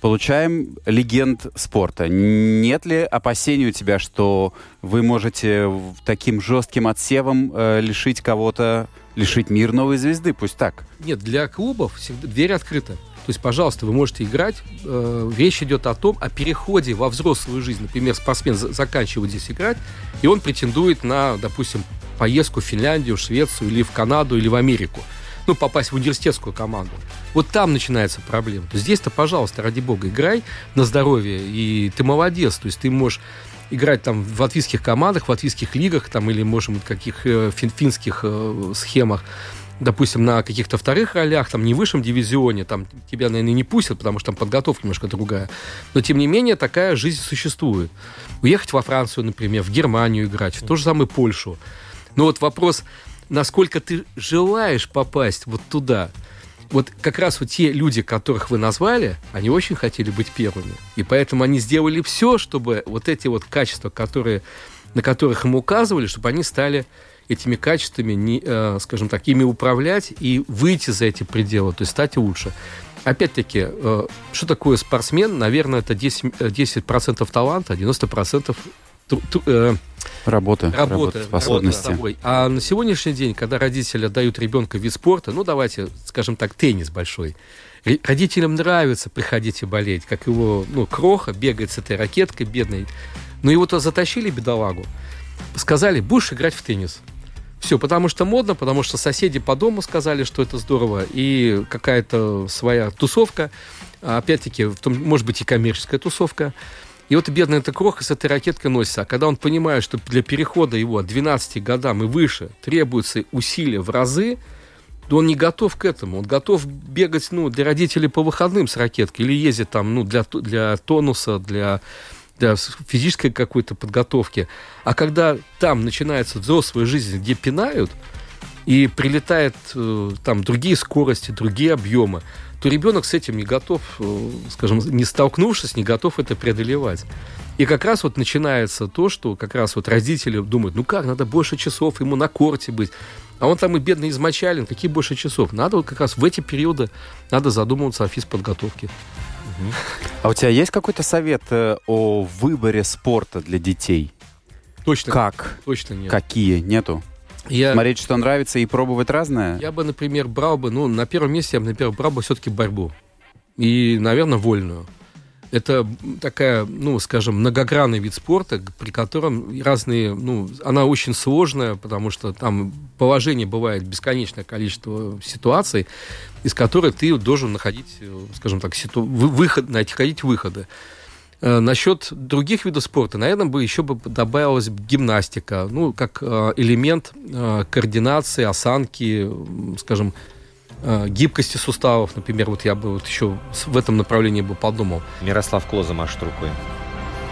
получаем легенд спорта. Нет ли опасений у тебя, что вы можете таким жестким отсевом э, лишить кого-то, лишить мир новой звезды? Пусть так. Нет, для клубов всегда дверь открыта. То есть, пожалуйста, вы можете играть. Э, речь идет о том, о переходе во взрослую жизнь. Например, спортсмен за- заканчивает здесь играть, и он претендует на, допустим, поездку в Финляндию, Швецию или в Канаду или в Америку. Ну, попасть в университетскую команду. Вот там начинается проблема. Здесь-то, пожалуйста, ради бога, играй на здоровье, и ты молодец. То есть ты можешь играть там в латвийских командах, в латвийских лигах, там, или, может быть, каких э, фин- финских э, схемах допустим, на каких-то вторых ролях, там, не в высшем дивизионе, там тебя, наверное, не пустят, потому что там подготовка немножко другая. Но, тем не менее, такая жизнь существует. Уехать во Францию, например, в Германию играть, в ту же самую Польшу. Но вот вопрос, насколько ты желаешь попасть вот туда. Вот как раз вот те люди, которых вы назвали, они очень хотели быть первыми. И поэтому они сделали все, чтобы вот эти вот качества, которые, на которых им указывали, чтобы они стали этими качествами, не, э, скажем так, ими управлять и выйти за эти пределы, то есть стать лучше. Опять-таки, э, что такое спортсмен? Наверное, это 10%, э, 10% таланта, 90% тру- тру- э, Работа, работы, способности. собой. А на сегодняшний день, когда родители отдают ребенка в вид спорта, ну давайте, скажем так, теннис большой, родителям нравится приходить и болеть, как его, ну, кроха бегает с этой ракеткой бедной. Но его-то затащили, бедолагу, сказали, будешь играть в теннис. Все, потому что модно, потому что соседи по дому сказали, что это здорово, и какая-то своя тусовка, а опять-таки, может быть, и коммерческая тусовка. И вот бедный эта кроха с этой ракеткой носится. А когда он понимает, что для перехода его от 12 годам и выше требуются усилия в разы, да он не готов к этому. Он готов бегать ну, для родителей по выходным с ракеткой или ездить там ну, для, для тонуса, для, для физической какой-то подготовки. А когда там начинается взрослая жизнь, где пинают, и прилетает э, там другие скорости, другие объемы, то ребенок с этим не готов, э, скажем, не столкнувшись, не готов это преодолевать. И как раз вот начинается то, что как раз вот родители думают, ну как, надо больше часов ему на корте быть. А он там и бедный измочален, какие больше часов? Надо вот как раз в эти периоды надо задумываться о физподготовке. А у тебя есть какой-то совет э, о выборе спорта для детей? Точно. Как? Точно нет. Какие? Нету? Я, Смотреть, что нравится, и пробовать разное? я бы, например, брал бы, ну, на первом месте я бы, например, брал бы все-таки борьбу. И, наверное, вольную. Это такая, ну, скажем, многогранный вид спорта, при котором разные, ну, она очень сложная, потому что там положение бывает бесконечное количество ситуаций, из которых ты должен находить, э, скажем так, ситу... вы- выход, находить выходы. Э, Насчет других видов спорта, наверное, бы еще бы добавилась гимнастика, ну, как э, элемент э, координации, осанки, скажем, гибкости суставов, например, вот я бы вот еще в этом направлении бы подумал. Мирослав Клоза машет рукой.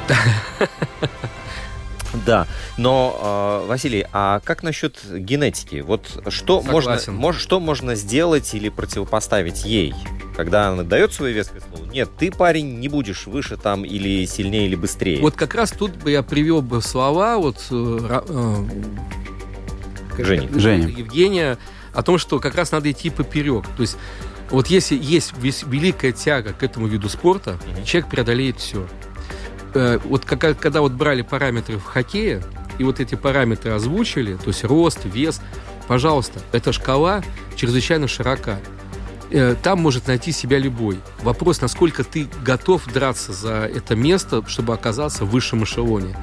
Да, но, э, Василий, а как насчет генетики? Вот что можно, мож- что можно сделать или противопоставить ей, когда она дает свое веское слово? Нет, ты, парень, не будешь выше там или сильнее, или быстрее. Вот как раз тут бы я привел бы слова вот э, э, Жени. Женя. Евгения о том, что как раз надо идти поперек. То есть вот если есть вес- великая тяга к этому виду спорта, Мгм. человек преодолеет все. Вот как- когда вот брали параметры в хоккее, и вот эти параметры озвучили, то есть рост, вес, пожалуйста, эта шкала чрезвычайно широка. Э, Там может найти себя любой. Вопрос, насколько ты готов драться за это место, чтобы оказаться в высшем эшелоне.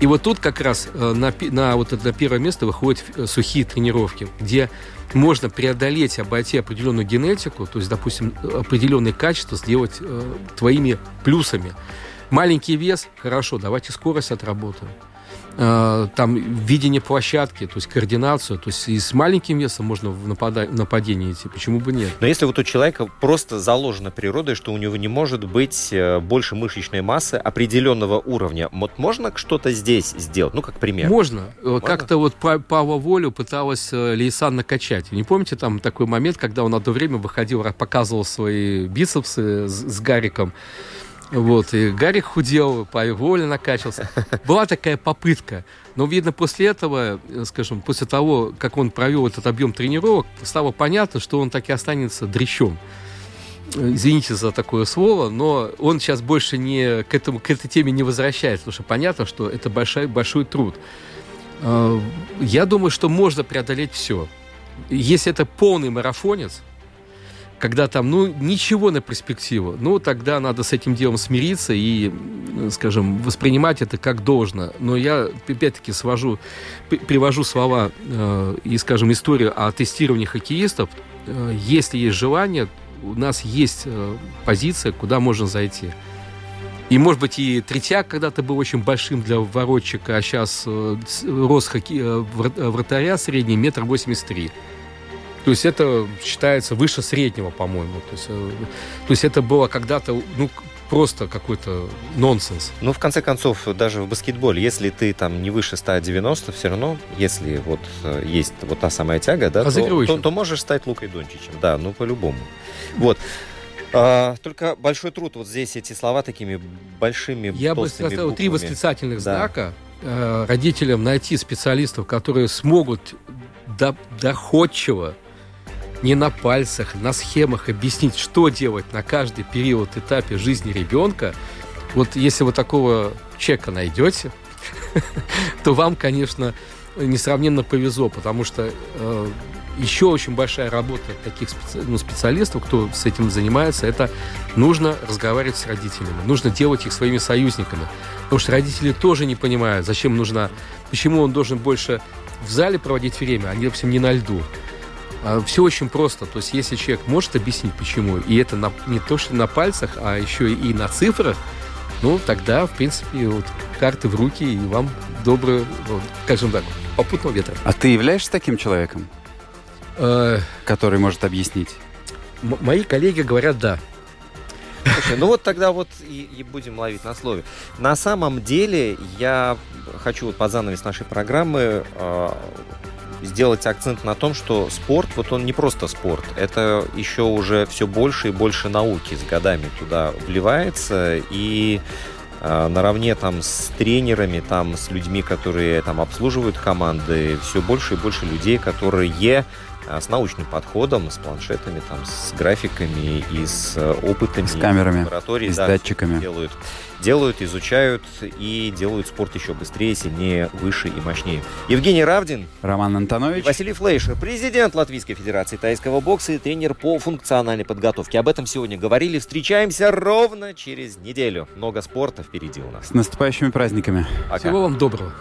И вот тут как раз э, на, на вот это первое место выходят э, сухие тренировки, где можно преодолеть, обойти определенную генетику, то есть, допустим, определенные качества сделать э, твоими плюсами. Маленький вес, хорошо, давайте скорость отработаем. Э, Там видение площадки, то есть координацию, то есть и с маленьким весом можно в напада- нападение идти, почему бы нет? Но если вот у человека просто заложено природой, что у него не может быть э, больше мышечной массы определенного уровня, вот можно что-то здесь сделать? Ну, как пример. Можно. Э, Как-то вот Па- Павла Волю пыталась Лейсан накачать. Не помните там такой момент, когда он одно время выходил, показывал свои бицепсы с, с Гариком? Вот, и Гарик худел, Павел Воля накачался. Была такая попытка. Но, видно, после этого, э, скажем, после того, как он провел этот объем тренировок, стало понятно, что он так и останется дрящом. Э, Извините за такое слово, но он сейчас больше не к, этому, к этой теме не возвращается, потому что понятно, что это большой, большой труд. Э, Я думаю, что можно преодолеть все. Если это полный марафонец, когда там, ну, ничего на перспективу, ну, тогда надо с этим делом смириться и, э, скажем, воспринимать это как должно. Но я, опять-таки, свожу, при- привожу слова э, и, скажем, историю о тестировании хоккеистов. Э, если есть желание, у нас есть э, позиция, куда можно зайти. И, может быть, и третьяк когда-то был очень большим для воротчика, а сейчас рост хокке... э, вра- э, вратаря средний метр восемьдесят три. То есть это считается выше среднего, по-моему. То есть, э, то есть это было когда-то ну, просто какой-то нонсенс. Ну, в конце концов, даже в баскетболе, если ты там не выше 190, все равно, если вот э, есть вот та самая тяга, да, то, Разыгрывающим. то- то можешь стать Лукой Дончичем. Да, ну, по-любому. Вот. А, только большой труд вот здесь эти слова такими большими Я бы толстыми поставил три буквами. восклицательных Да. знака. Э, родителям найти специалистов, которые смогут до- доходчиво, не на пальцах, на схемах объяснить, что делать на каждый период, этапе жизни ребенка. Вот если вы такого человека найдете, то вам, конечно, несравненно повезло, потому что э, еще очень большая работа таких ну, специалистов, кто с этим занимается, это нужно разговаривать с родителями, нужно делать их своими союзниками. Потому что родители тоже не понимают, зачем нужна, почему он должен больше в зале проводить время, а не, допустим, не на льду. Все очень просто. То есть, если человек может объяснить, почему, и это на- не то, что на пальцах, а еще и на цифрах, ну, тогда, в принципе, вот, карты в руки, и вам доброе, вот, скажем так, попутного ветра. А ты являешься таким человеком? Э, который может объяснить? м- мои коллеги говорят да. Слушай, ну вот тогда вот и, и будем ловить на слове. На самом деле я хочу вот под занавес нашей программы э, сделать акцент на том, что спорт, вот он не просто спорт, это еще уже все больше и больше науки с годами туда вливается. И э, наравне там с тренерами, там с людьми, которые там обслуживают команды, все больше и больше людей, которые а, с научным подходом, с планшетами, там, с графиками и с э, опытами. С камерами, и с да, датчиками. делают. Делают, изучают и делают спорт еще быстрее, сильнее, выше и мощнее. Евгений Равдин Роман Антонович. Василий Флейшер, президент Латвийской Федерации тайского бокса и тренер по функциональной подготовке. Об этом сегодня говорили. Встречаемся ровно через неделю. Много спорта впереди у нас. С наступающими праздниками. Пока. Всего вам доброго.